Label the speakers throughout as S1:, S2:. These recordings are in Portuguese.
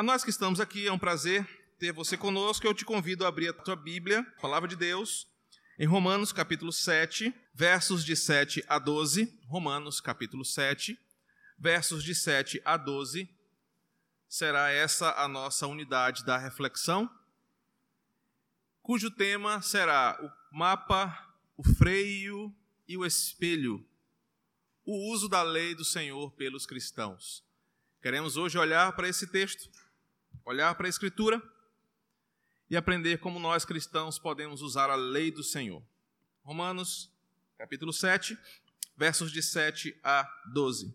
S1: A nós que estamos aqui, é um prazer ter você conosco. Eu te convido a abrir a tua Bíblia, a palavra de Deus, em Romanos capítulo 7, versos de 7 a 12. Romanos capítulo 7, versos de 7 a 12. Será essa a nossa unidade da reflexão, cujo tema será o mapa, o freio e o espelho, o uso da lei do Senhor pelos cristãos. Queremos hoje olhar para esse texto, olhar para a Escritura e aprender como nós cristãos podemos usar a lei do Senhor. Romanos, capítulo 7, versos de 7 a 12.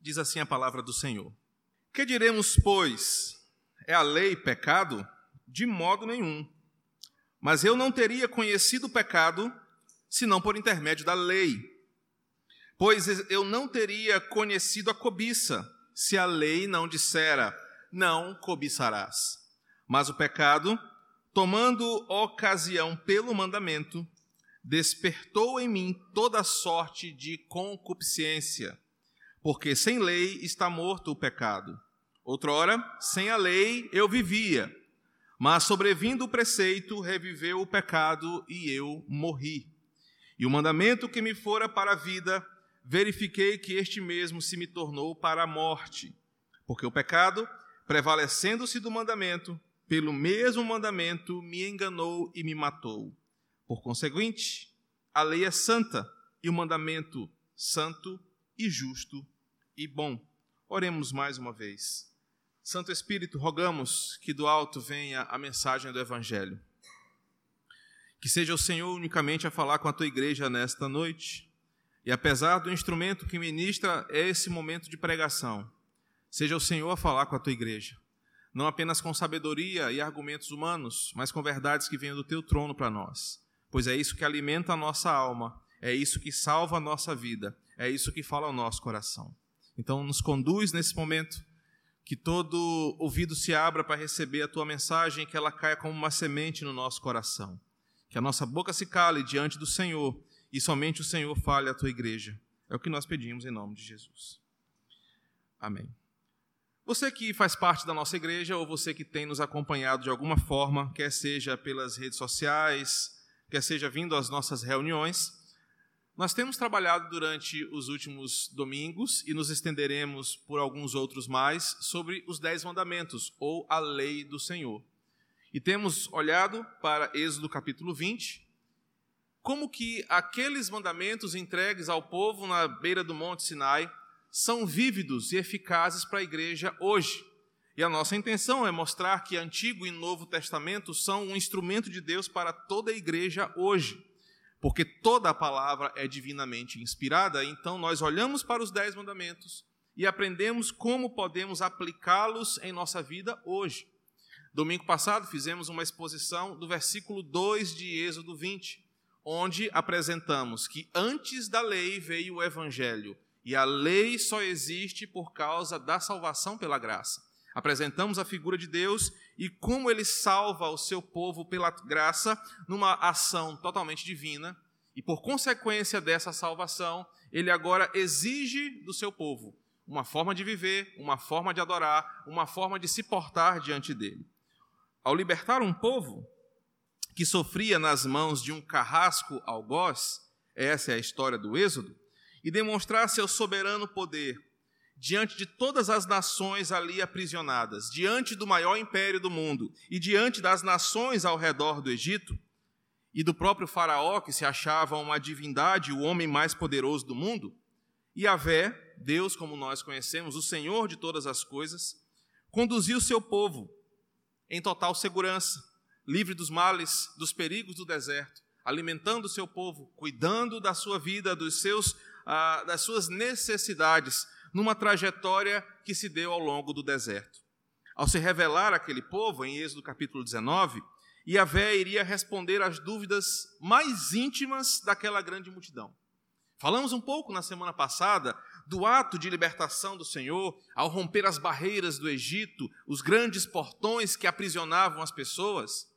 S1: Diz assim a palavra do Senhor: Que diremos, pois? É a lei pecado? De modo nenhum. Mas eu não teria conhecido o pecado senão por intermédio da lei. Pois eu não teria conhecido a cobiça se a lei não dissera: não cobiçarás. Mas o pecado, tomando ocasião pelo mandamento, despertou em mim toda sorte de concupiscência, porque sem lei está morto o pecado. Outrora, sem a lei eu vivia, mas sobrevindo o preceito, reviveu o pecado e eu morri. E o mandamento que me fora para a vida, verifiquei que este mesmo se me tornou para a morte, porque o pecado, prevalecendo-se do mandamento, pelo mesmo mandamento me enganou e me matou. Por conseguinte, a lei é santa e o mandamento santo e justo e bom. Oremos mais uma vez. Santo Espírito, rogamos que do alto venha a mensagem do Evangelho. Que seja o Senhor unicamente a falar com a tua igreja nesta noite e apesar do instrumento que ministra esse momento de pregação, seja o Senhor a falar com a tua igreja, não apenas com sabedoria e argumentos humanos, mas com verdades que venham do teu trono para nós, pois é isso que alimenta a nossa alma, é isso que salva a nossa vida, é isso que fala ao nosso coração. Então, nos conduz nesse momento, que todo ouvido se abra para receber a tua mensagem, que ela caia como uma semente no nosso coração, que a nossa boca se cale diante do Senhor e somente o Senhor fale à tua igreja. É o que nós pedimos em nome de Jesus. Amém. Você que faz parte da nossa igreja ou você que tem nos acompanhado de alguma forma, quer seja pelas redes sociais, quer seja vindo às nossas reuniões, nós temos trabalhado durante os últimos domingos e nos estenderemos por alguns outros mais sobre os Dez Mandamentos ou a lei do Senhor. E temos olhado para Êxodo capítulo 20, como que aqueles mandamentos entregues ao povo na beira do Monte Sinai são vívidos e eficazes para a igreja hoje. E a nossa intenção é mostrar que Antigo e Novo Testamento são um instrumento de Deus para toda a igreja hoje. Porque toda a palavra é divinamente inspirada, então nós olhamos para os Dez Mandamentos e aprendemos como podemos aplicá-los em nossa vida hoje. Domingo passado fizemos uma exposição do versículo 2 de Êxodo 20 onde apresentamos que antes da lei veio o evangelho e a lei só existe por causa da salvação pela graça. Apresentamos a figura de Deus e como ele salva o seu povo pela graça numa ação totalmente divina, e por consequência dessa salvação, ele agora exige do seu povo uma forma de viver, uma forma de adorar, uma forma de se portar diante dele. Ao libertar um povo, que sofria nas mãos de um carrasco algoz, essa é a história do Êxodo, e demonstrar seu soberano poder diante de todas as nações ali aprisionadas, diante do maior império do mundo e diante das nações ao redor do Egito e do próprio Faraó, que se achava uma divindade, o homem mais poderoso do mundo, e Vé, Deus como nós conhecemos, o Senhor de todas as coisas, conduziu seu povo em total segurança, livre dos males, dos perigos do deserto, alimentando o seu povo, cuidando da sua vida, dos seus, ah, das suas necessidades, numa trajetória que se deu ao longo do deserto. Ao se revelar aquele povo, em Êxodo capítulo 19, Yahvé iria responder às dúvidas mais íntimas daquela grande multidão. Falamos um pouco na semana passada do ato de libertação do Senhor ao romper as barreiras do Egito, os grandes portões que aprisionavam as pessoas.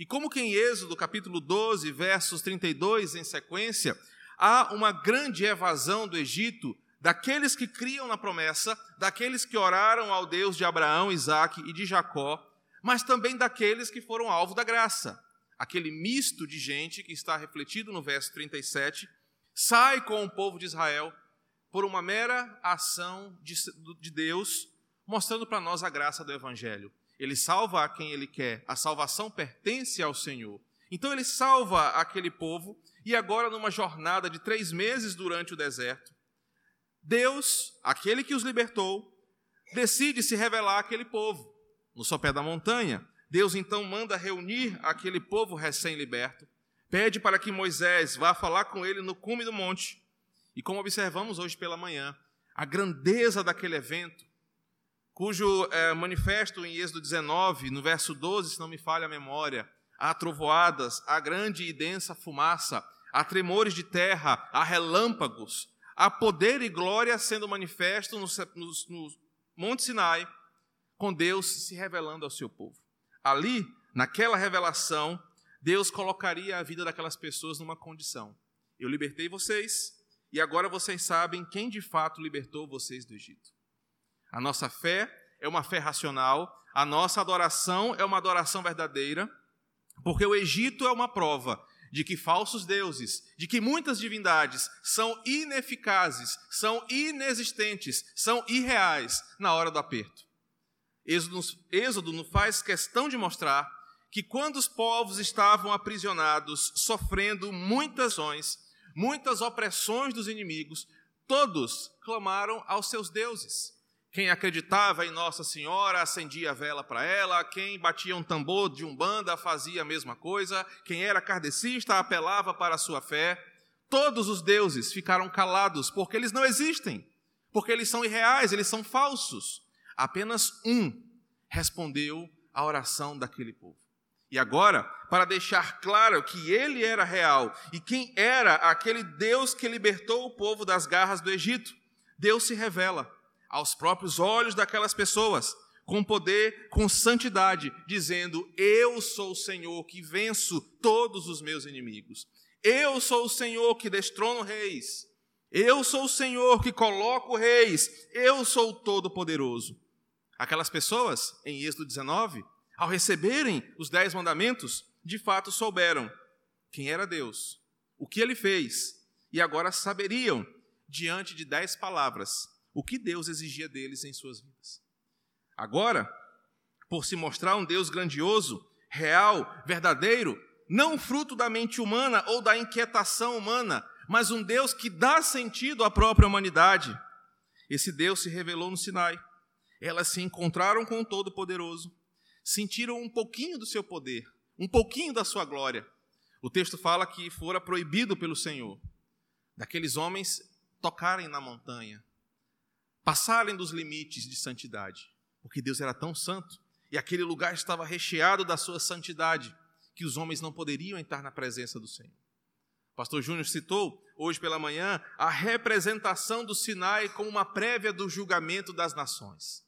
S1: E como que em Êxodo, capítulo 12, versos 32 em sequência, há uma grande evasão do Egito, daqueles que criam na promessa, daqueles que oraram ao Deus de Abraão, Isaque e de Jacó, mas também daqueles que foram alvo da graça. Aquele misto de gente que está refletido no verso 37, sai com o povo de Israel por uma mera ação de Deus, mostrando para nós a graça do Evangelho. Ele salva a quem ele quer, a salvação pertence ao Senhor. Então ele salva aquele povo, e agora, numa jornada de três meses durante o deserto, Deus, aquele que os libertou, decide se revelar àquele povo. No sopé da montanha, Deus então manda reunir aquele povo recém-liberto, pede para que Moisés vá falar com ele no cume do monte. E como observamos hoje pela manhã, a grandeza daquele evento, cujo é, manifesto em Êxodo 19, no verso 12, se não me falha a memória, há trovoadas, há grande e densa fumaça, há tremores de terra, há relâmpagos, há poder e glória sendo manifesto no, no, no Monte Sinai, com Deus se revelando ao seu povo. Ali, naquela revelação, Deus colocaria a vida daquelas pessoas numa condição. Eu libertei vocês, e agora vocês sabem quem de fato libertou vocês do Egito. A nossa fé é uma fé racional, a nossa adoração é uma adoração verdadeira, porque o Egito é uma prova de que falsos deuses, de que muitas divindades são ineficazes, são inexistentes, são irreais na hora do aperto. Êxodo, Êxodo nos faz questão de mostrar que quando os povos estavam aprisionados, sofrendo muitas ações, muitas opressões dos inimigos, todos clamaram aos seus deuses. Quem acreditava em Nossa Senhora acendia a vela para ela, quem batia um tambor de umbanda fazia a mesma coisa, quem era kardecista apelava para a sua fé. Todos os deuses ficaram calados porque eles não existem, porque eles são irreais, eles são falsos. Apenas um respondeu à oração daquele povo. E agora, para deixar claro que ele era real e quem era aquele Deus que libertou o povo das garras do Egito, Deus se revela aos próprios olhos daquelas pessoas, com poder, com santidade, dizendo: Eu sou o Senhor que venço todos os meus inimigos. Eu sou o Senhor que destrono reis. Eu sou o Senhor que coloco reis. Eu sou o Todo-Poderoso. Aquelas pessoas, em Êxodo 19, ao receberem os dez mandamentos, de fato souberam quem era Deus, o que ele fez, e agora saberiam, diante de dez palavras, o que Deus exigia deles em suas vidas. Agora, por se mostrar um Deus grandioso, real, verdadeiro, não fruto da mente humana ou da inquietação humana, mas um Deus que dá sentido à própria humanidade. Esse Deus se revelou no Sinai. Elas se encontraram com o Todo-Poderoso, sentiram um pouquinho do seu poder, um pouquinho da sua glória. O texto fala que fora proibido pelo Senhor daqueles homens tocarem na montanha, passarem dos limites de santidade, porque Deus era tão santo e aquele lugar estava recheado da sua santidade que os homens não poderiam entrar na presença do Senhor. Pastor Júnior citou hoje pela manhã a representação do Sinai como uma prévia do julgamento das nações.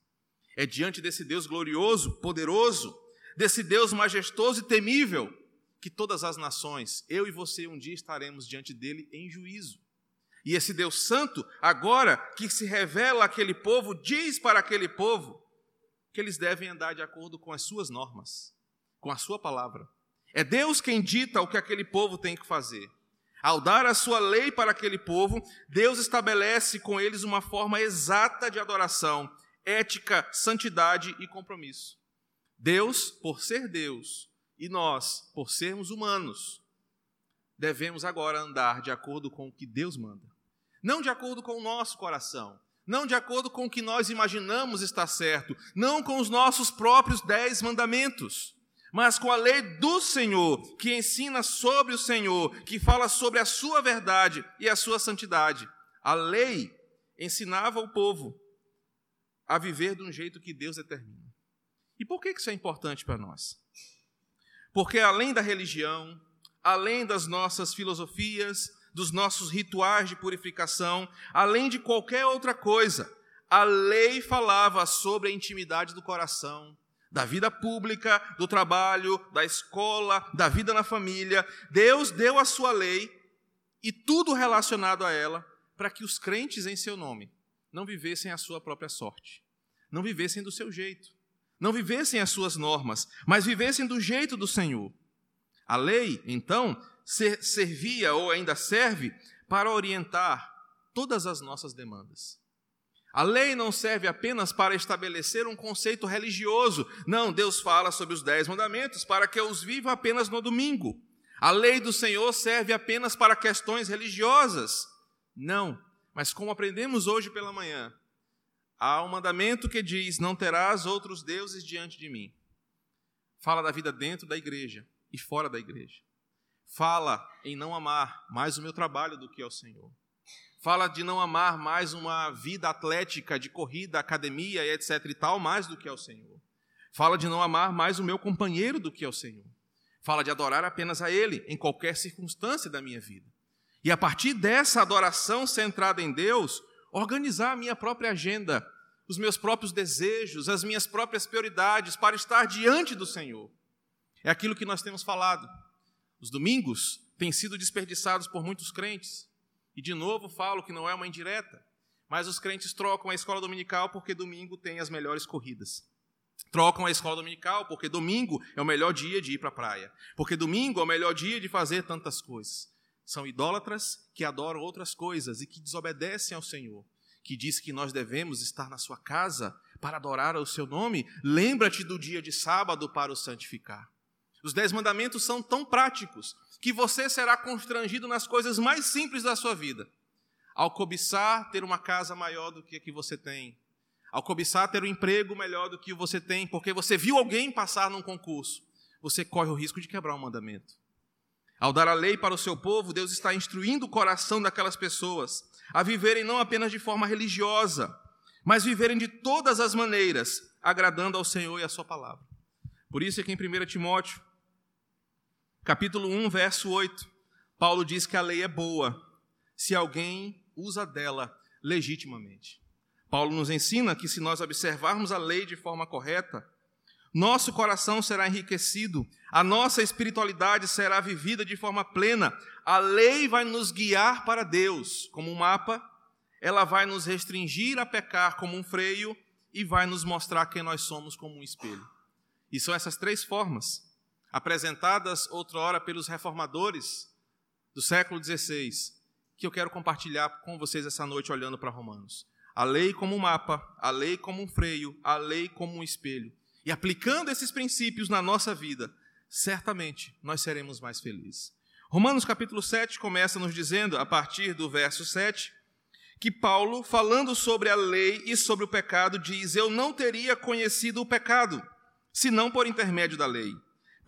S1: É diante desse Deus glorioso, poderoso, desse Deus majestoso e temível, que todas as nações, eu e você, um dia estaremos diante dele em juízo. E esse Deus Santo, agora que se revela àquele povo, diz para aquele povo que eles devem andar de acordo com as suas normas, com a sua palavra. É Deus quem dita o que aquele povo tem que fazer. Ao dar a sua lei para aquele povo, Deus estabelece com eles uma forma exata de adoração, ética, santidade e compromisso. Deus, por ser Deus, e nós, por sermos humanos, devemos agora andar de acordo com o que Deus manda. Não de acordo com o nosso coração, não de acordo com o que nós imaginamos estar certo, não com os nossos próprios dez mandamentos, mas com a lei do Senhor, que ensina sobre o Senhor, que fala sobre a sua verdade e a sua santidade. A lei ensinava o povo a viver de um jeito que Deus determina. E por que isso é importante para nós? Porque além da religião, além das nossas filosofias, dos nossos rituais de purificação, além de qualquer outra coisa, a lei falava sobre a intimidade do coração, da vida pública, do trabalho, da escola, da vida na família. Deus deu a sua lei e tudo relacionado a ela para que os crentes em seu nome não vivessem a sua própria sorte, não vivessem do seu jeito, não vivessem as suas normas, mas vivessem do jeito do Senhor. A lei, então, servia ou ainda serve para orientar todas as nossas demandas. A lei não serve apenas para estabelecer um conceito religioso. Não, Deus fala sobre os dez mandamentos para que eu os viva apenas no domingo. A lei do Senhor serve apenas para questões religiosas. Não, mas como aprendemos hoje pela manhã, há um mandamento que diz: Não terás outros deuses diante de mim. Fala da vida dentro da igreja e fora da igreja. Fala em não amar mais o meu trabalho do que ao Senhor. Fala de não amar mais uma vida atlética, de corrida, academia e etc e tal, mais do que ao Senhor. Fala de não amar mais o meu companheiro do que ao Senhor. Fala de adorar apenas a Ele em qualquer circunstância da minha vida. E a partir dessa adoração centrada em Deus, organizar a minha própria agenda, os meus próprios desejos, as minhas próprias prioridades para estar diante do Senhor. É aquilo que nós temos falado. Os domingos têm sido desperdiçados por muitos crentes. E de novo falo que não é uma indireta, mas os crentes trocam a escola dominical porque domingo tem as melhores corridas. Trocam a escola dominical porque domingo é o melhor dia de ir para a praia. Porque domingo é o melhor dia de fazer tantas coisas. São idólatras que adoram outras coisas e que desobedecem ao Senhor, que diz que nós devemos estar na sua casa para adorar o seu nome. Lembra-te do dia de sábado para o santificar. Os dez mandamentos são tão práticos que você será constrangido nas coisas mais simples da sua vida. Ao cobiçar ter uma casa maior do que a que você tem, ao cobiçar ter um emprego melhor do que você tem, porque você viu alguém passar num concurso, você corre o risco de quebrar um mandamento. Ao dar a lei para o seu povo, Deus está instruindo o coração daquelas pessoas a viverem não apenas de forma religiosa, mas viverem de todas as maneiras, agradando ao Senhor e à sua palavra. Por isso é que em 1 Timóteo Capítulo 1, verso 8. Paulo diz que a lei é boa se alguém usa dela legitimamente. Paulo nos ensina que se nós observarmos a lei de forma correta, nosso coração será enriquecido, a nossa espiritualidade será vivida de forma plena. A lei vai nos guiar para Deus como um mapa, ela vai nos restringir a pecar como um freio e vai nos mostrar quem nós somos como um espelho. E são essas três formas apresentadas outrora pelos reformadores do século XVI, que eu quero compartilhar com vocês essa noite olhando para Romanos. A lei como um mapa, a lei como um freio, a lei como um espelho. E aplicando esses princípios na nossa vida, certamente nós seremos mais felizes. Romanos capítulo 7 começa nos dizendo, a partir do verso 7, que Paulo, falando sobre a lei e sobre o pecado, diz: Eu não teria conhecido o pecado, senão por intermédio da lei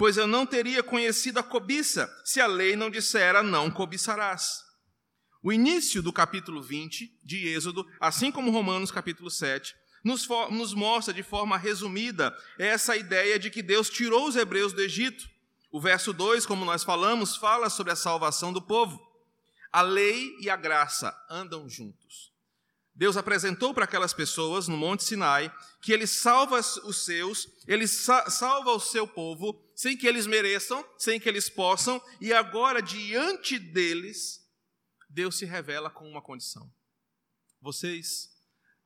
S1: pois eu não teria conhecido a cobiça se a lei não dissera não cobiçarás. O início do capítulo 20 de Êxodo, assim como Romanos capítulo 7, nos, nos mostra de forma resumida essa ideia de que Deus tirou os hebreus do Egito. O verso 2, como nós falamos, fala sobre a salvação do povo. A lei e a graça andam juntos. Deus apresentou para aquelas pessoas no Monte Sinai que Ele salva os seus, Ele salva o seu povo, sem que eles mereçam, sem que eles possam, e agora, diante deles, Deus se revela com uma condição: vocês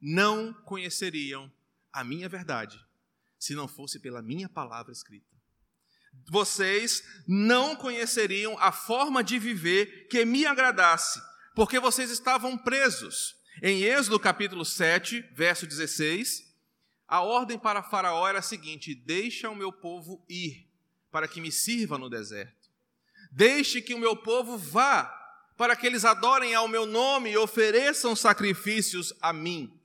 S1: não conheceriam a minha verdade se não fosse pela minha palavra escrita. Vocês não conheceriam a forma de viver que me agradasse, porque vocês estavam presos em Êxodo capítulo 7, verso 16, a ordem para Faraó era a seguinte: Deixa o meu povo ir, para que me sirva no deserto. Deixe que o meu povo vá, para que eles adorem ao meu nome e ofereçam sacrifícios a mim.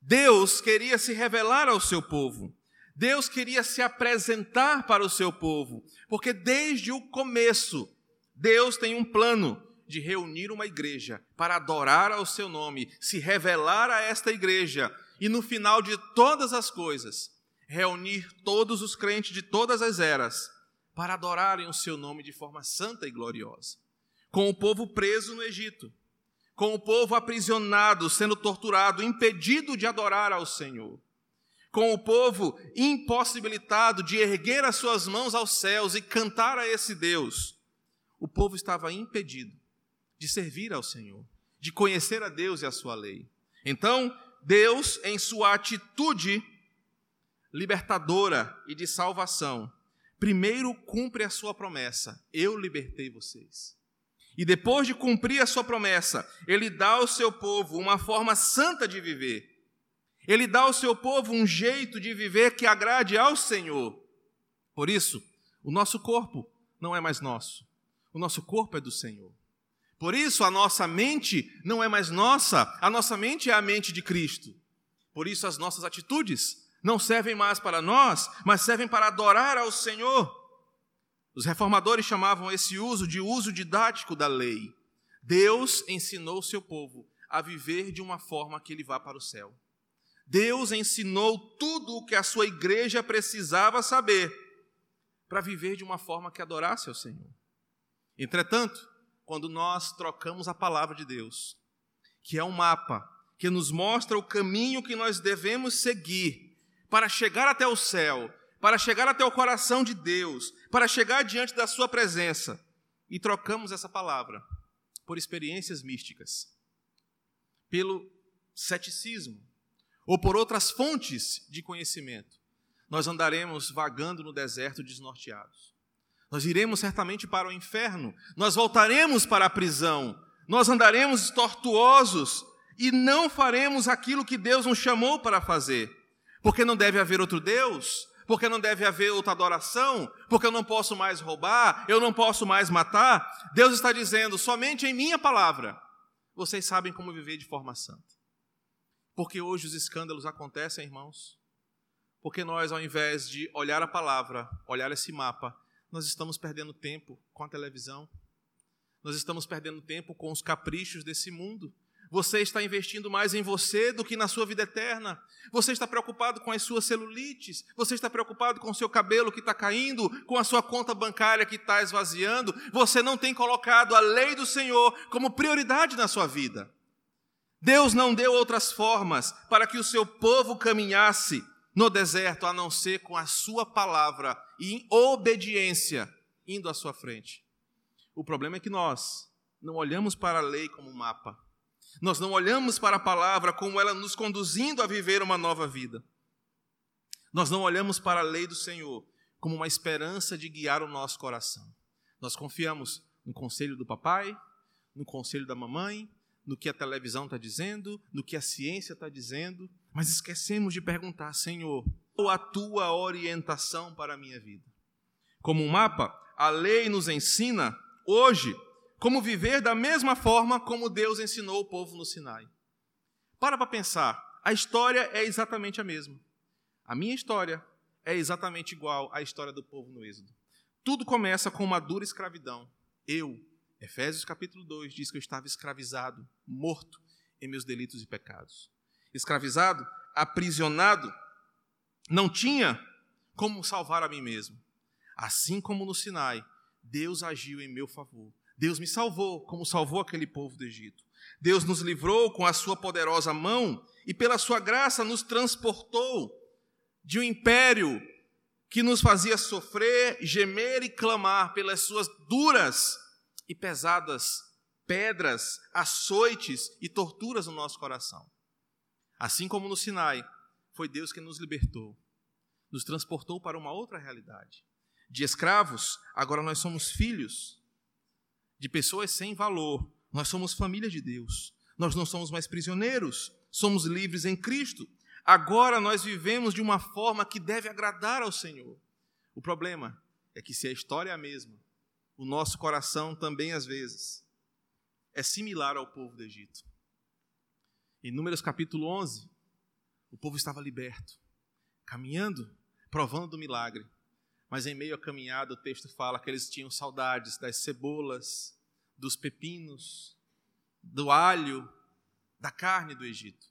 S1: Deus queria se revelar ao seu povo. Deus queria se apresentar para o seu povo, porque desde o começo, Deus tem um plano de reunir uma igreja para adorar ao seu nome, se revelar a esta igreja e no final de todas as coisas, reunir todos os crentes de todas as eras para adorarem o seu nome de forma santa e gloriosa. Com o povo preso no Egito, com o povo aprisionado, sendo torturado, impedido de adorar ao Senhor, com o povo impossibilitado de erguer as suas mãos aos céus e cantar a esse Deus, o povo estava impedido de servir ao Senhor. de conhecer a Deus e a sua lei. Então, Deus, em sua atitude libertadora e de salvação, primeiro cumpre a sua promessa: eu libertei vocês. E depois de cumprir a sua promessa, ele dá ao seu povo uma forma santa de viver. Ele dá ao seu povo um jeito de viver que agrade ao Senhor. Por isso, o nosso corpo não é mais nosso. O nosso corpo é do Senhor. Por isso, a nossa mente não é mais nossa, a nossa mente é a mente de Cristo. Por isso, as nossas atitudes não servem mais para nós, mas servem para adorar ao Senhor. Os reformadores chamavam esse uso de uso didático da lei. Deus ensinou o seu povo a viver de uma forma que ele vá para o céu. Deus ensinou tudo o que a sua igreja precisava saber para viver de uma forma que adorasse ao Senhor. Entretanto, quando nós trocamos a palavra de Deus, que é um mapa que nos mostra o caminho que nós devemos seguir para chegar até o céu, para chegar até o coração de Deus, para chegar diante da Sua presença, e trocamos essa palavra por experiências místicas, pelo ceticismo ou por outras fontes de conhecimento, nós andaremos vagando no deserto desnorteados. Nós iremos certamente para o inferno, nós voltaremos para a prisão, nós andaremos tortuosos e não faremos aquilo que Deus nos chamou para fazer. Porque não deve haver outro Deus, porque não deve haver outra adoração, porque eu não posso mais roubar, eu não posso mais matar. Deus está dizendo: somente em minha palavra vocês sabem como viver de forma santa. Porque hoje os escândalos acontecem, irmãos. Porque nós, ao invés de olhar a palavra, olhar esse mapa, nós estamos perdendo tempo com a televisão, nós estamos perdendo tempo com os caprichos desse mundo. Você está investindo mais em você do que na sua vida eterna. Você está preocupado com as suas celulites. Você está preocupado com o seu cabelo que está caindo, com a sua conta bancária que está esvaziando. Você não tem colocado a lei do Senhor como prioridade na sua vida. Deus não deu outras formas para que o seu povo caminhasse no deserto a não ser com a sua palavra e em obediência indo à sua frente. O problema é que nós não olhamos para a lei como um mapa. Nós não olhamos para a palavra como ela nos conduzindo a viver uma nova vida. Nós não olhamos para a lei do Senhor como uma esperança de guiar o nosso coração. Nós confiamos no conselho do papai, no conselho da mamãe, no que a televisão está dizendo, no que a ciência está dizendo, mas esquecemos de perguntar, Senhor, qual a tua orientação para a minha vida? Como um mapa, a lei nos ensina hoje como viver da mesma forma como Deus ensinou o povo no Sinai. Para para pensar, a história é exatamente a mesma. A minha história é exatamente igual à história do povo no Êxodo. Tudo começa com uma dura escravidão. Eu, Efésios capítulo 2 diz que eu estava escravizado, morto em meus delitos e pecados. Escravizado, aprisionado, não tinha como salvar a mim mesmo. Assim como no Sinai, Deus agiu em meu favor. Deus me salvou, como salvou aquele povo do Egito. Deus nos livrou com a sua poderosa mão e, pela sua graça, nos transportou de um império que nos fazia sofrer, gemer e clamar pelas suas duras e pesadas pedras, açoites e torturas no nosso coração. Assim como no Sinai, foi Deus que nos libertou, nos transportou para uma outra realidade. De escravos, agora nós somos filhos, de pessoas sem valor, nós somos família de Deus. Nós não somos mais prisioneiros, somos livres em Cristo. Agora nós vivemos de uma forma que deve agradar ao Senhor. O problema é que se a história é a mesma, o nosso coração também, às vezes, é similar ao povo do Egito. Em Números capítulo 11, o povo estava liberto, caminhando, provando do milagre. Mas em meio à caminhada, o texto fala que eles tinham saudades das cebolas, dos pepinos, do alho, da carne do Egito.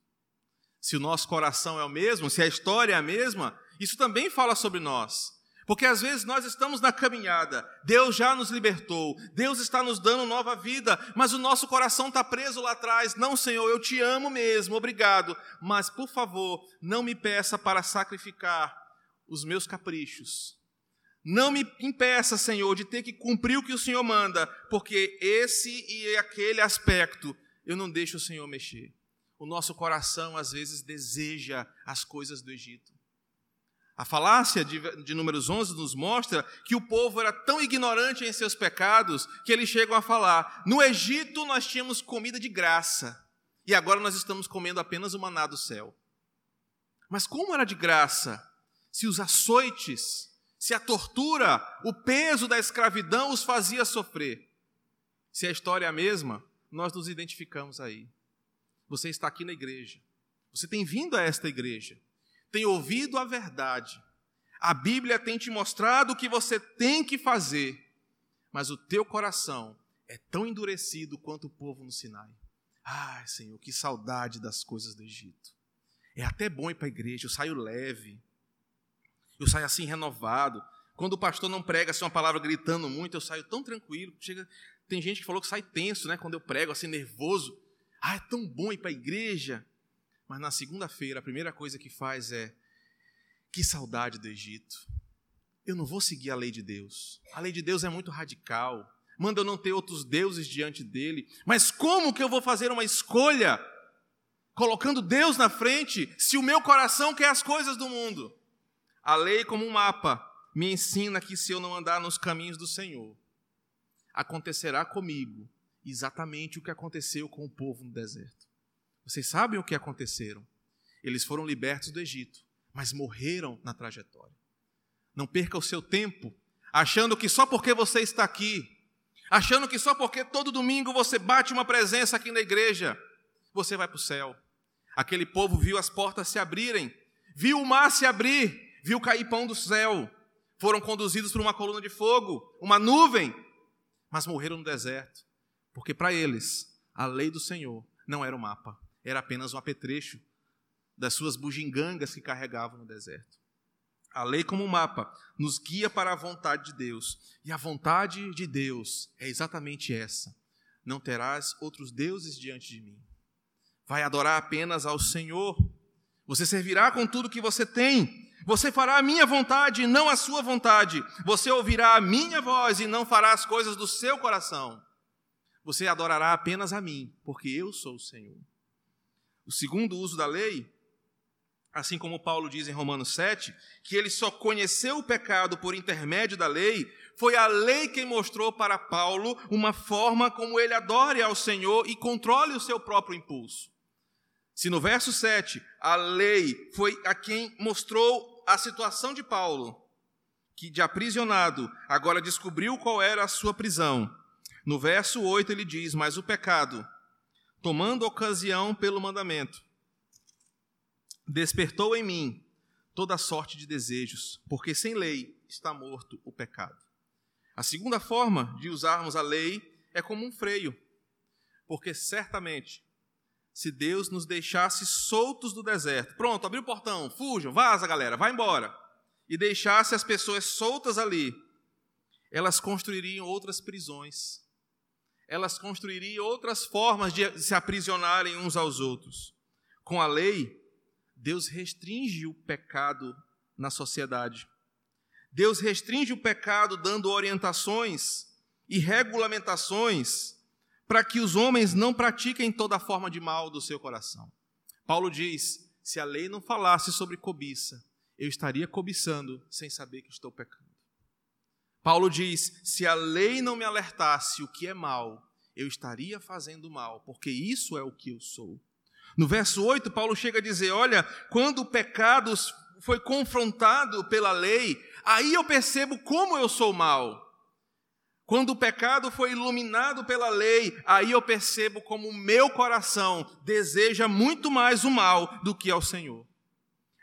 S1: Se o nosso coração é o mesmo, se a história é a mesma, isso também fala sobre nós. Porque às vezes nós estamos na caminhada, Deus já nos libertou, Deus está nos dando nova vida, mas o nosso coração está preso lá atrás. Não, Senhor, eu te amo mesmo, obrigado, mas por favor, não me peça para sacrificar os meus caprichos. Não me impeça, Senhor, de ter que cumprir o que o Senhor manda, porque esse e aquele aspecto eu não deixo o Senhor mexer. O nosso coração às vezes deseja as coisas do Egito. A falácia de, de Números 11 nos mostra que o povo era tão ignorante em seus pecados que eles chegam a falar: no Egito nós tínhamos comida de graça e agora nós estamos comendo apenas o maná do céu. Mas como era de graça se os açoites, se a tortura, o peso da escravidão os fazia sofrer? Se a história é a mesma, nós nos identificamos aí. Você está aqui na igreja, você tem vindo a esta igreja tem ouvido a verdade. A Bíblia tem te mostrado o que você tem que fazer, mas o teu coração é tão endurecido quanto o povo no Sinai. Ai, Senhor, que saudade das coisas do Egito. É até bom ir para a igreja, eu saio leve, eu saio assim renovado. Quando o pastor não prega assim uma palavra gritando muito, eu saio tão tranquilo. Chega, tem gente que falou que sai tenso, né? Quando eu prego assim nervoso. Ah, é tão bom ir para a igreja. Mas na segunda-feira, a primeira coisa que faz é: que saudade do Egito. Eu não vou seguir a lei de Deus. A lei de Deus é muito radical. Manda eu não ter outros deuses diante dele. Mas como que eu vou fazer uma escolha colocando Deus na frente se o meu coração quer as coisas do mundo? A lei, como um mapa, me ensina que se eu não andar nos caminhos do Senhor, acontecerá comigo exatamente o que aconteceu com o povo no deserto. Vocês sabem o que aconteceram? Eles foram libertos do Egito, mas morreram na trajetória. Não perca o seu tempo achando que só porque você está aqui, achando que só porque todo domingo você bate uma presença aqui na igreja, você vai para o céu. Aquele povo viu as portas se abrirem, viu o mar se abrir, viu cair pão do céu. Foram conduzidos por uma coluna de fogo, uma nuvem, mas morreram no deserto, porque para eles a lei do Senhor não era o mapa, era apenas um apetrecho das suas bugigangas que carregavam no deserto. A lei, como um mapa, nos guia para a vontade de Deus. E a vontade de Deus é exatamente essa: não terás outros deuses diante de mim. Vai adorar apenas ao Senhor. Você servirá com tudo que você tem. Você fará a minha vontade e não a sua vontade. Você ouvirá a minha voz e não fará as coisas do seu coração. Você adorará apenas a mim, porque eu sou o Senhor. O segundo uso da lei, assim como Paulo diz em Romanos 7, que ele só conheceu o pecado por intermédio da lei, foi a lei quem mostrou para Paulo uma forma como ele adore ao Senhor e controle o seu próprio impulso. Se no verso 7 a lei foi a quem mostrou a situação de Paulo, que de aprisionado agora descobriu qual era a sua prisão. No verso 8 ele diz: Mas o pecado, tomando ocasião pelo mandamento, despertou em mim toda sorte de desejos, porque sem lei está morto o pecado. A segunda forma de usarmos a lei é como um freio, porque certamente, se Deus nos deixasse soltos do deserto, pronto, abriu o portão, fujam, vaza galera, vai embora, e deixasse as pessoas soltas ali, elas construiriam outras prisões, elas construiriam outras formas de se aprisionarem uns aos outros. Com a lei, Deus restringe o pecado na sociedade. Deus restringe o pecado dando orientações e regulamentações para que os homens não pratiquem toda forma de mal do seu coração. Paulo diz: se a lei não falasse sobre cobiça, eu estaria cobiçando sem saber que estou pecando. Paulo diz: se a lei não me alertasse o que é mal, eu estaria fazendo mal, porque isso é o que eu sou. No verso 8, Paulo chega a dizer: Olha, quando o pecado foi confrontado pela lei, aí eu percebo como eu sou mal. Quando o pecado foi iluminado pela lei, aí eu percebo como o meu coração deseja muito mais o mal do que ao Senhor.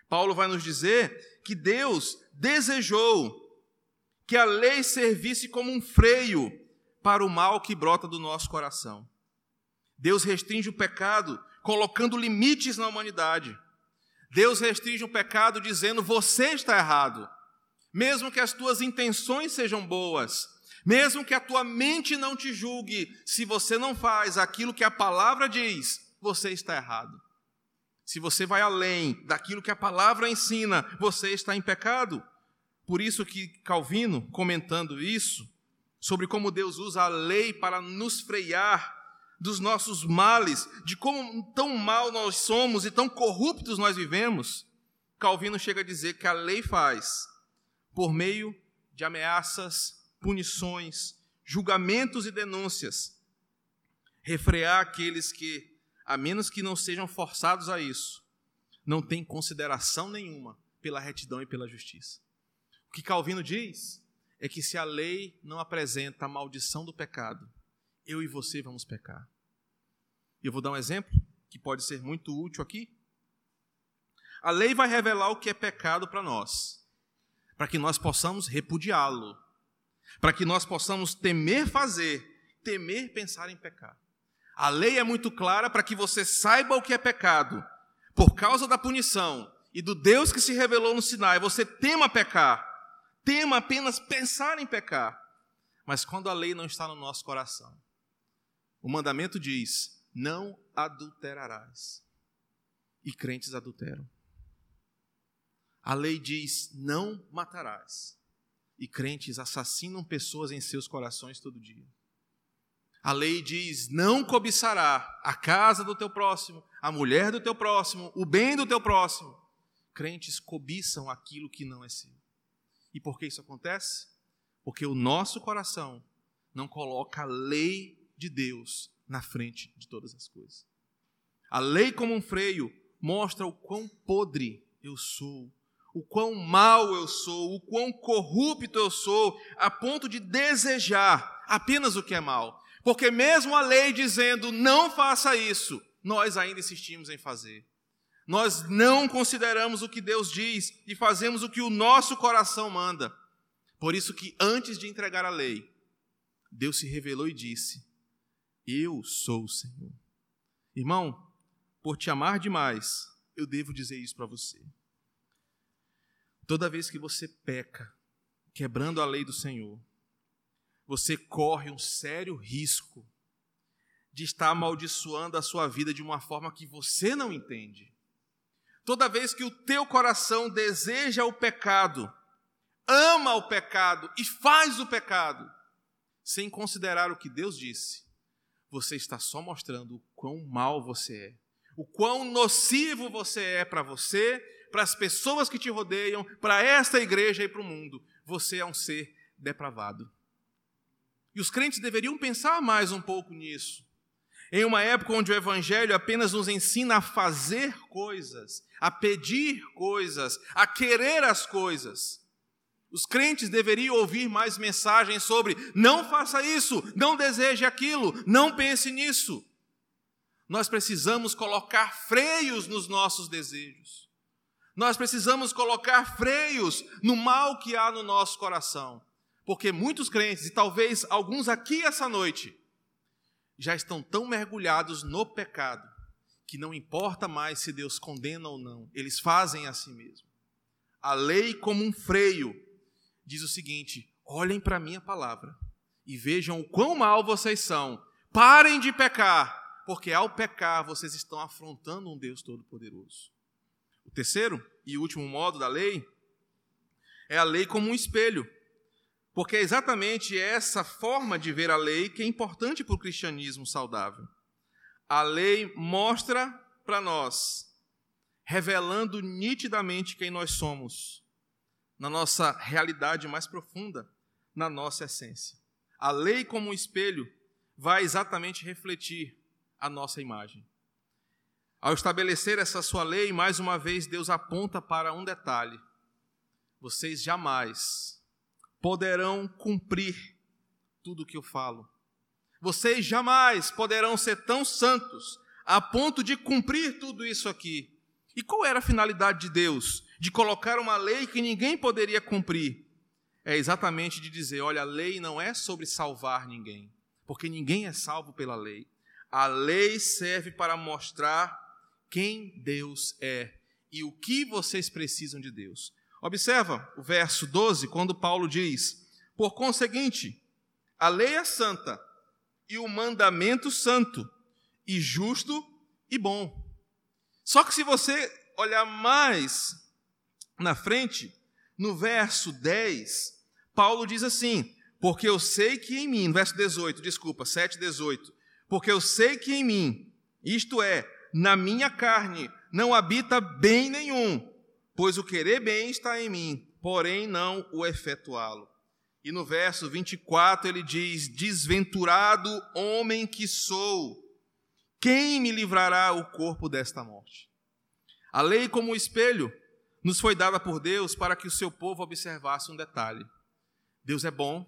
S1: Paulo vai nos dizer que Deus desejou que a lei servisse como um freio para o mal que brota do nosso coração. Deus restringe o pecado colocando limites na humanidade. Deus restringe o pecado dizendo: você está errado. Mesmo que as tuas intenções sejam boas, mesmo que a tua mente não te julgue, se você não faz aquilo que a palavra diz, você está errado. Se você vai além daquilo que a palavra ensina, você está em pecado. Por isso que Calvino, comentando isso, sobre como Deus usa a lei para nos frear, dos nossos males, de como tão mal nós somos e tão corruptos nós vivemos, Calvino chega a dizer que a lei faz por meio de ameaças, punições, julgamentos e denúncias, refrear aqueles que, a menos que não sejam forçados a isso, não têm consideração nenhuma pela retidão e pela justiça. Que Calvino diz é que se a lei não apresenta a maldição do pecado, eu e você vamos pecar. E eu vou dar um exemplo que pode ser muito útil aqui. A lei vai revelar o que é pecado para nós, para que nós possamos repudiá-lo, para que nós possamos temer fazer, temer pensar em pecar. A lei é muito clara para que você saiba o que é pecado, por causa da punição e do Deus que se revelou no Sinai, você tema pecar, tema apenas pensar em pecar. Mas quando a lei não está no nosso coração, o mandamento diz: não adulterarás. E crentes adulteram. A lei diz: não matarás. E crentes assassinam pessoas em seus corações todo dia. A lei diz: não cobiçará a casa do teu próximo, a mulher do teu próximo, o bem do teu próximo. Crentes cobiçam aquilo que não é seu. E por que isso acontece? Porque o nosso coração não coloca a lei de Deus na frente de todas as coisas. A lei, como um freio, mostra o quão podre eu sou, o quão mal eu sou, o quão corrupto eu sou, a ponto de desejar apenas o que é mal. Porque, mesmo a lei dizendo não faça isso, nós ainda insistimos em fazer. Nós não consideramos o que Deus diz e fazemos o que o nosso coração manda. Por isso que antes de entregar a lei, Deus se revelou e disse: Eu sou o Senhor. Irmão, por te amar demais, eu devo dizer isso para você. Toda vez que você peca, quebrando a lei do Senhor, você corre um sério risco de estar amaldiçoando a sua vida de uma forma que você não entende. Toda vez que o teu coração deseja o pecado, ama o pecado e faz o pecado, sem considerar o que Deus disse, você está só mostrando o quão mal você é, o quão nocivo você é para você, para as pessoas que te rodeiam, para esta igreja e para o mundo. Você é um ser depravado. E os crentes deveriam pensar mais um pouco nisso. Em uma época onde o Evangelho apenas nos ensina a fazer coisas, a pedir coisas, a querer as coisas. Os crentes deveriam ouvir mais mensagens sobre não faça isso, não deseje aquilo, não pense nisso. Nós precisamos colocar freios nos nossos desejos. Nós precisamos colocar freios no mal que há no nosso coração. Porque muitos crentes, e talvez alguns aqui essa noite, já estão tão mergulhados no pecado que não importa mais se Deus condena ou não, eles fazem a si mesmo. A lei, como um freio, diz o seguinte: olhem para a minha palavra e vejam o quão mal vocês são. Parem de pecar, porque ao pecar vocês estão afrontando um Deus Todo-Poderoso. O terceiro e último modo da lei é a lei como um espelho. Porque é exatamente essa forma de ver a lei que é importante para o cristianismo saudável. A lei mostra para nós, revelando nitidamente quem nós somos, na nossa realidade mais profunda, na nossa essência. A lei, como um espelho, vai exatamente refletir a nossa imagem. Ao estabelecer essa sua lei, mais uma vez Deus aponta para um detalhe: vocês jamais poderão cumprir tudo o que eu falo. Vocês jamais poderão ser tão santos a ponto de cumprir tudo isso aqui. E qual era a finalidade de Deus? De colocar uma lei que ninguém poderia cumprir. É exatamente de dizer: olha, a lei não é sobre salvar ninguém, porque ninguém é salvo pela lei. A lei serve para mostrar quem Deus é e o que vocês precisam de Deus. Observa o verso 12, quando Paulo diz: Por conseguinte, a lei é santa e o mandamento santo, e justo e bom. Só que se você olhar mais na frente, no verso 10, Paulo diz assim: Porque eu sei que em mim, no verso 18, desculpa, 7, 18, porque eu sei que em mim, isto é, na minha carne, não habita bem nenhum, pois o querer bem está em mim, porém não o efetuá-lo. E no verso 24 ele diz: Desventurado homem que sou, quem me livrará o corpo desta morte? A lei, como espelho, nos foi dada por Deus para que o seu povo observasse um detalhe: Deus é bom,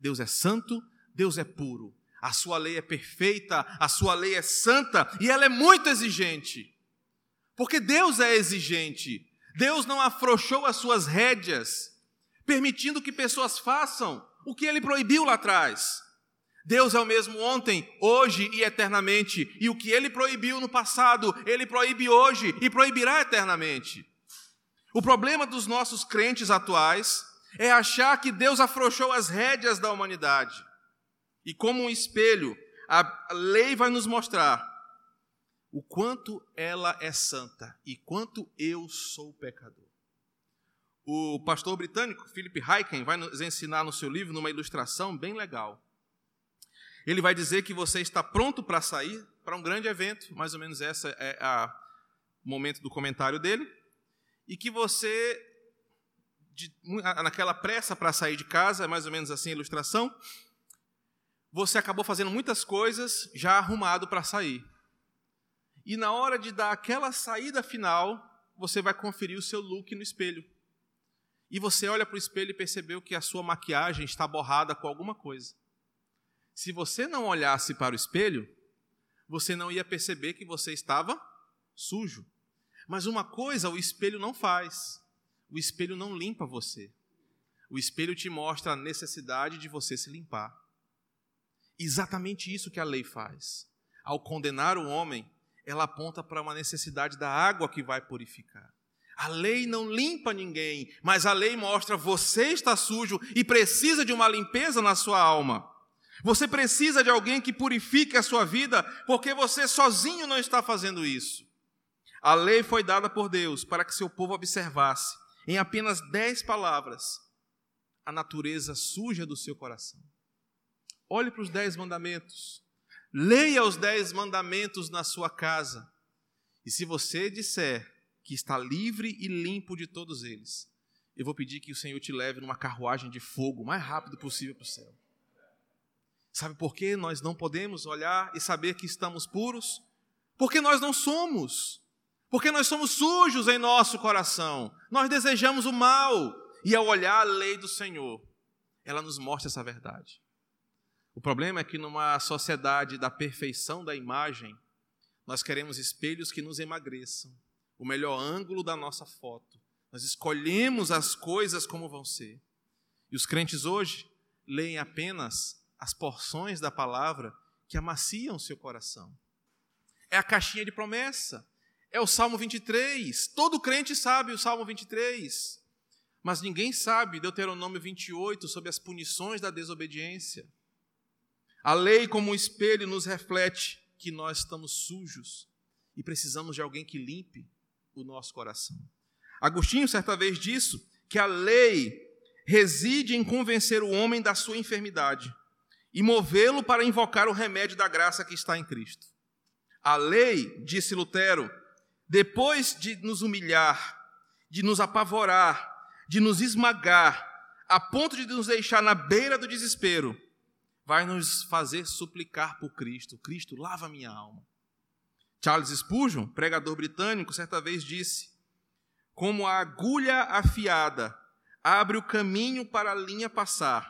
S1: Deus é santo, Deus é puro. A sua lei é perfeita, a sua lei é santa e ela é muito exigente. Porque Deus é exigente. Deus não afrouxou as suas rédeas, permitindo que pessoas façam o que ele proibiu lá atrás. Deus é o mesmo ontem, hoje e eternamente, e o que ele proibiu no passado, ele proíbe hoje e proibirá eternamente. O problema dos nossos crentes atuais é achar que Deus afrouxou as rédeas da humanidade. E como um espelho, a lei vai nos mostrar o quanto ela é santa e quanto eu sou pecador. O pastor britânico Philip Hyken vai nos ensinar no seu livro, numa ilustração bem legal. Ele vai dizer que você está pronto para sair para um grande evento, mais ou menos esse é o momento do comentário dele, e que você, de, naquela pressa para sair de casa, é mais ou menos assim a ilustração, você acabou fazendo muitas coisas já arrumado para sair. E na hora de dar aquela saída final, você vai conferir o seu look no espelho. E você olha para o espelho e percebeu que a sua maquiagem está borrada com alguma coisa. Se você não olhasse para o espelho, você não ia perceber que você estava sujo. Mas uma coisa o espelho não faz: o espelho não limpa você. O espelho te mostra a necessidade de você se limpar. Exatamente isso que a lei faz. Ao condenar o homem, ela aponta para uma necessidade da água que vai purificar. A lei não limpa ninguém, mas a lei mostra você está sujo e precisa de uma limpeza na sua alma. Você precisa de alguém que purifique a sua vida, porque você sozinho não está fazendo isso. A lei foi dada por Deus para que seu povo observasse, em apenas dez palavras, a natureza suja do seu coração. Olhe para os dez mandamentos. Leia os dez mandamentos na sua casa. E se você disser que está livre e limpo de todos eles, eu vou pedir que o Senhor te leve numa carruagem de fogo o mais rápido possível para o céu. Sabe por que nós não podemos olhar e saber que estamos puros? Porque nós não somos. Porque nós somos sujos em nosso coração. Nós desejamos o mal. E ao olhar a lei do Senhor, ela nos mostra essa verdade. O problema é que numa sociedade da perfeição da imagem, nós queremos espelhos que nos emagreçam, o melhor ângulo da nossa foto. Nós escolhemos as coisas como vão ser. E os crentes hoje leem apenas as porções da palavra que amaciam seu coração. É a caixinha de promessa. É o Salmo 23. Todo crente sabe o Salmo 23. Mas ninguém sabe Deuteronômio 28 sobre as punições da desobediência. A lei, como um espelho, nos reflete que nós estamos sujos e precisamos de alguém que limpe o nosso coração. Agostinho, certa vez, disse que a lei reside em convencer o homem da sua enfermidade e movê-lo para invocar o remédio da graça que está em Cristo. A lei, disse Lutero, depois de nos humilhar, de nos apavorar, de nos esmagar, a ponto de nos deixar na beira do desespero, vai nos fazer suplicar por Cristo. Cristo, lava minha alma. Charles Spurgeon, pregador britânico, certa vez disse: Como a agulha afiada abre o caminho para a linha passar,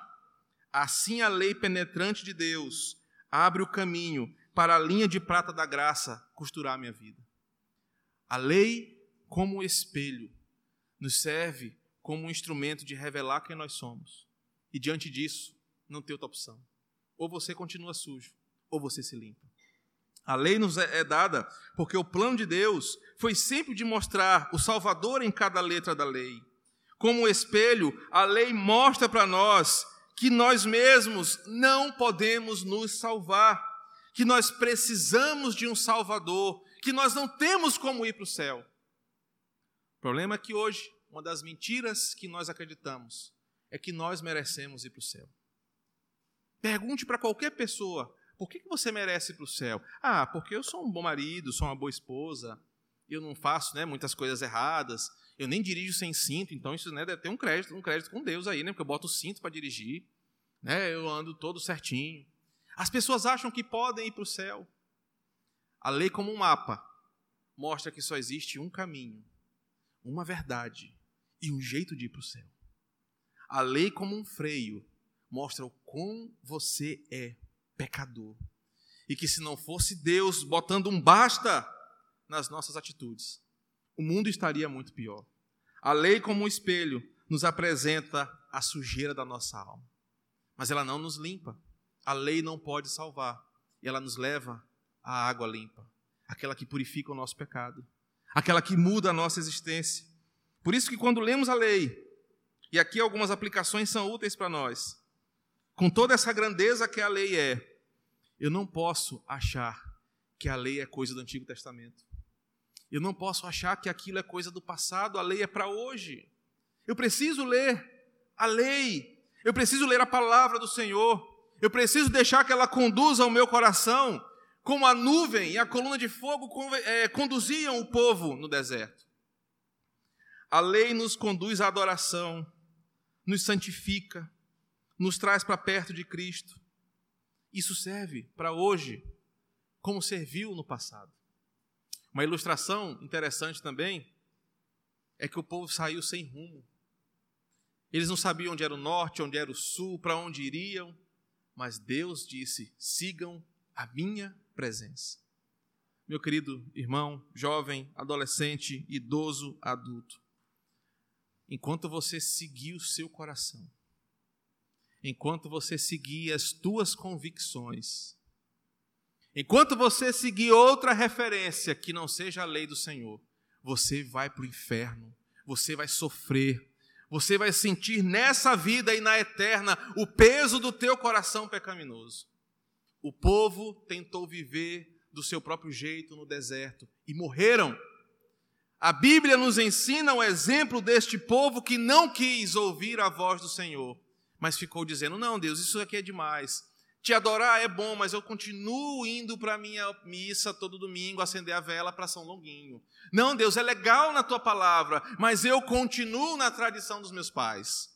S1: assim a lei penetrante de Deus abre o caminho para a linha de prata da graça costurar minha vida. A lei, como espelho, nos serve como um instrumento de revelar quem nós somos. E diante disso, não tem outra opção. Ou você continua sujo, ou você se limpa. A lei nos é, é dada porque o plano de Deus foi sempre de mostrar o Salvador em cada letra da lei. Como espelho, a lei mostra para nós que nós mesmos não podemos nos salvar, que nós precisamos de um Salvador, que nós não temos como ir para o céu. O problema é que hoje, uma das mentiras que nós acreditamos é que nós merecemos ir para o céu. Pergunte para qualquer pessoa Por que, você merece ir para o céu? Ah, porque eu sou um bom marido, sou uma boa esposa, eu não faço né, muitas coisas erradas, eu nem dirijo sem cinto, então isso né, deve ter um crédito, um crédito com Deus aí, né? Porque eu boto o cinto para dirigir, né? Eu ando todo certinho. As pessoas acham que podem ir para o céu. A lei como um mapa mostra que só existe um caminho, uma verdade e um jeito de ir para o céu. A lei como um freio mostra o quão você é pecador. E que se não fosse Deus botando um basta nas nossas atitudes, o mundo estaria muito pior. A lei, como um espelho, nos apresenta a sujeira da nossa alma. Mas ela não nos limpa. A lei não pode salvar. E ela nos leva à água limpa aquela que purifica o nosso pecado, aquela que muda a nossa existência. Por isso que quando lemos a lei, e aqui algumas aplicações são úteis para nós, com toda essa grandeza que a lei é, eu não posso achar que a lei é coisa do Antigo Testamento. Eu não posso achar que aquilo é coisa do passado, a lei é para hoje. Eu preciso ler a lei, eu preciso ler a palavra do Senhor, eu preciso deixar que ela conduza o meu coração, como a nuvem e a coluna de fogo é, conduziam o povo no deserto. A lei nos conduz à adoração, nos santifica, nos traz para perto de Cristo. Isso serve para hoje, como serviu no passado. Uma ilustração interessante também é que o povo saiu sem rumo. Eles não sabiam onde era o norte, onde era o sul, para onde iriam, mas Deus disse: sigam a minha presença. Meu querido irmão, jovem, adolescente, idoso, adulto, enquanto você seguir o seu coração, enquanto você seguir as tuas convicções, Enquanto você seguir outra referência que não seja a lei do Senhor, você vai para o inferno, você vai sofrer, você vai sentir nessa vida e na eterna o peso do teu coração pecaminoso. O povo tentou viver do seu próprio jeito no deserto e morreram. A Bíblia nos ensina o exemplo deste povo que não quis ouvir a voz do Senhor, mas ficou dizendo: Não, Deus, isso aqui é demais. Te adorar é bom, mas eu continuo indo para a minha missa todo domingo, acender a vela para São Longuinho. Não, Deus, é legal na tua palavra, mas eu continuo na tradição dos meus pais.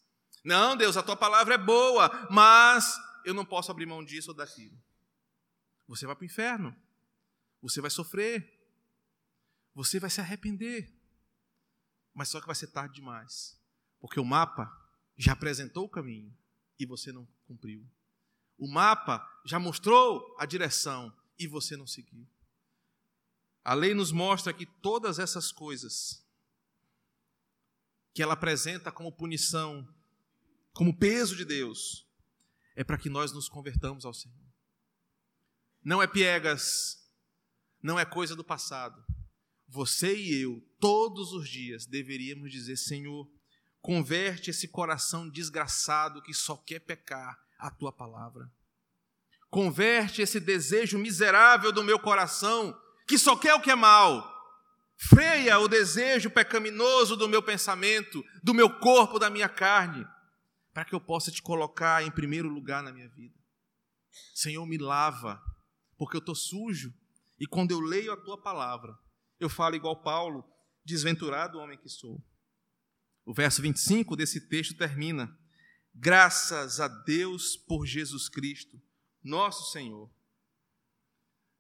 S1: Não, Deus, a tua palavra é boa, mas eu não posso abrir mão disso ou daquilo. Você vai para o inferno. Você vai sofrer. Você vai se arrepender. Mas só que vai ser tarde demais. Porque o mapa já apresentou o caminho e você não cumpriu. O mapa já mostrou a direção e você não seguiu. A lei nos mostra que todas essas coisas que ela apresenta como punição, como peso de Deus, é para que nós nos convertamos ao Senhor. Não é piegas, não é coisa do passado. Você e eu, todos os dias, deveríamos dizer: Senhor, converte esse coração desgraçado que só quer pecar a tua palavra. Converte esse desejo miserável do meu coração, que só quer o que é mal. Freia o desejo pecaminoso do meu pensamento, do meu corpo, da minha carne, para que eu possa te colocar em primeiro lugar na minha vida. Senhor, me lava, porque eu estou sujo, e quando eu leio a tua palavra, eu falo igual Paulo, desventurado homem que sou. O verso 25 desse texto termina: Graças a Deus por Jesus Cristo, nosso Senhor.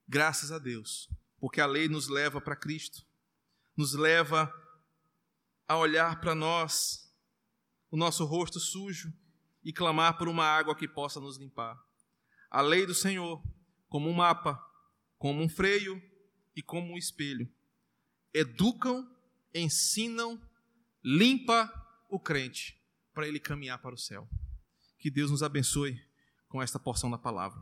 S1: Graças a Deus, porque a lei nos leva para Cristo, nos leva a olhar para nós, o nosso rosto sujo, e clamar por uma água que possa nos limpar. A lei do Senhor, como um mapa, como um freio e como um espelho, educam, ensinam, limpa o crente para ele caminhar para o céu. Que Deus nos abençoe com esta porção da palavra.